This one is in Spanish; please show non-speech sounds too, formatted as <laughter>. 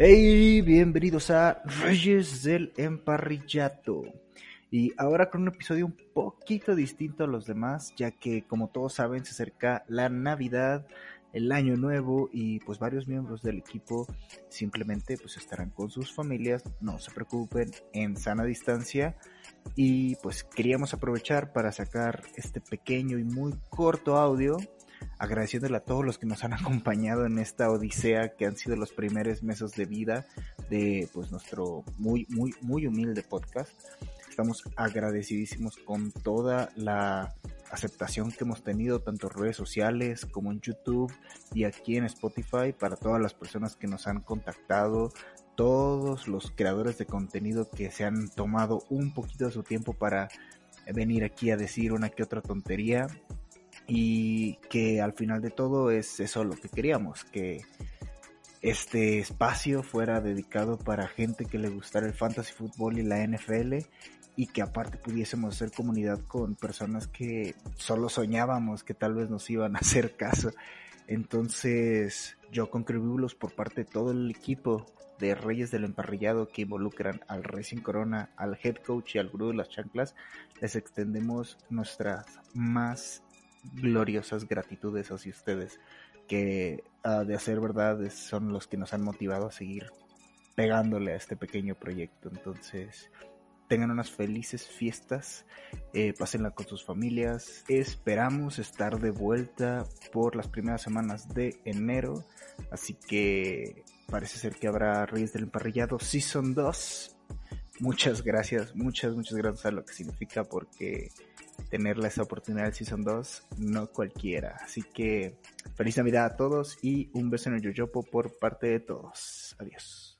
Hey, bienvenidos a Reyes del Emparrillato. Y ahora con un episodio un poquito distinto a los demás, ya que como todos saben se acerca la Navidad, el Año Nuevo y pues varios miembros del equipo simplemente pues estarán con sus familias, no se preocupen, en sana distancia. Y pues queríamos aprovechar para sacar este pequeño y muy corto audio agradeciéndole a todos los que nos han <laughs> acompañado en esta odisea que han sido los primeros meses de vida de pues nuestro muy muy muy humilde podcast. Estamos agradecidísimos con toda la aceptación que hemos tenido tanto en redes sociales como en YouTube y aquí en Spotify para todas las personas que nos han contactado, todos los creadores de contenido que se han tomado un poquito de su tiempo para venir aquí a decir una que otra tontería y que al final de todo es eso lo que queríamos, que este espacio fuera dedicado para gente que le gustara el fantasy fútbol y la NFL y que aparte pudiésemos hacer comunidad con personas que solo soñábamos que tal vez nos iban a hacer caso. Entonces yo con por parte de todo el equipo de Reyes del Emparrillado que involucran al Racing Corona, al head coach y al gurú de las chanclas, les extendemos nuestras más gloriosas gratitudes hacia ustedes, que uh, de hacer verdad son los que nos han motivado a seguir pegándole a este pequeño proyecto. Entonces, tengan unas felices fiestas, eh, pásenla con sus familias. Esperamos estar de vuelta por las primeras semanas de enero, así que parece ser que habrá Reyes del Emparrillado Season 2. Muchas gracias, muchas, muchas gracias a lo que significa porque tenerla esa oportunidad del Season 2, no cualquiera. Así que feliz Navidad a todos y un beso en el Yoyopo por parte de todos. Adiós.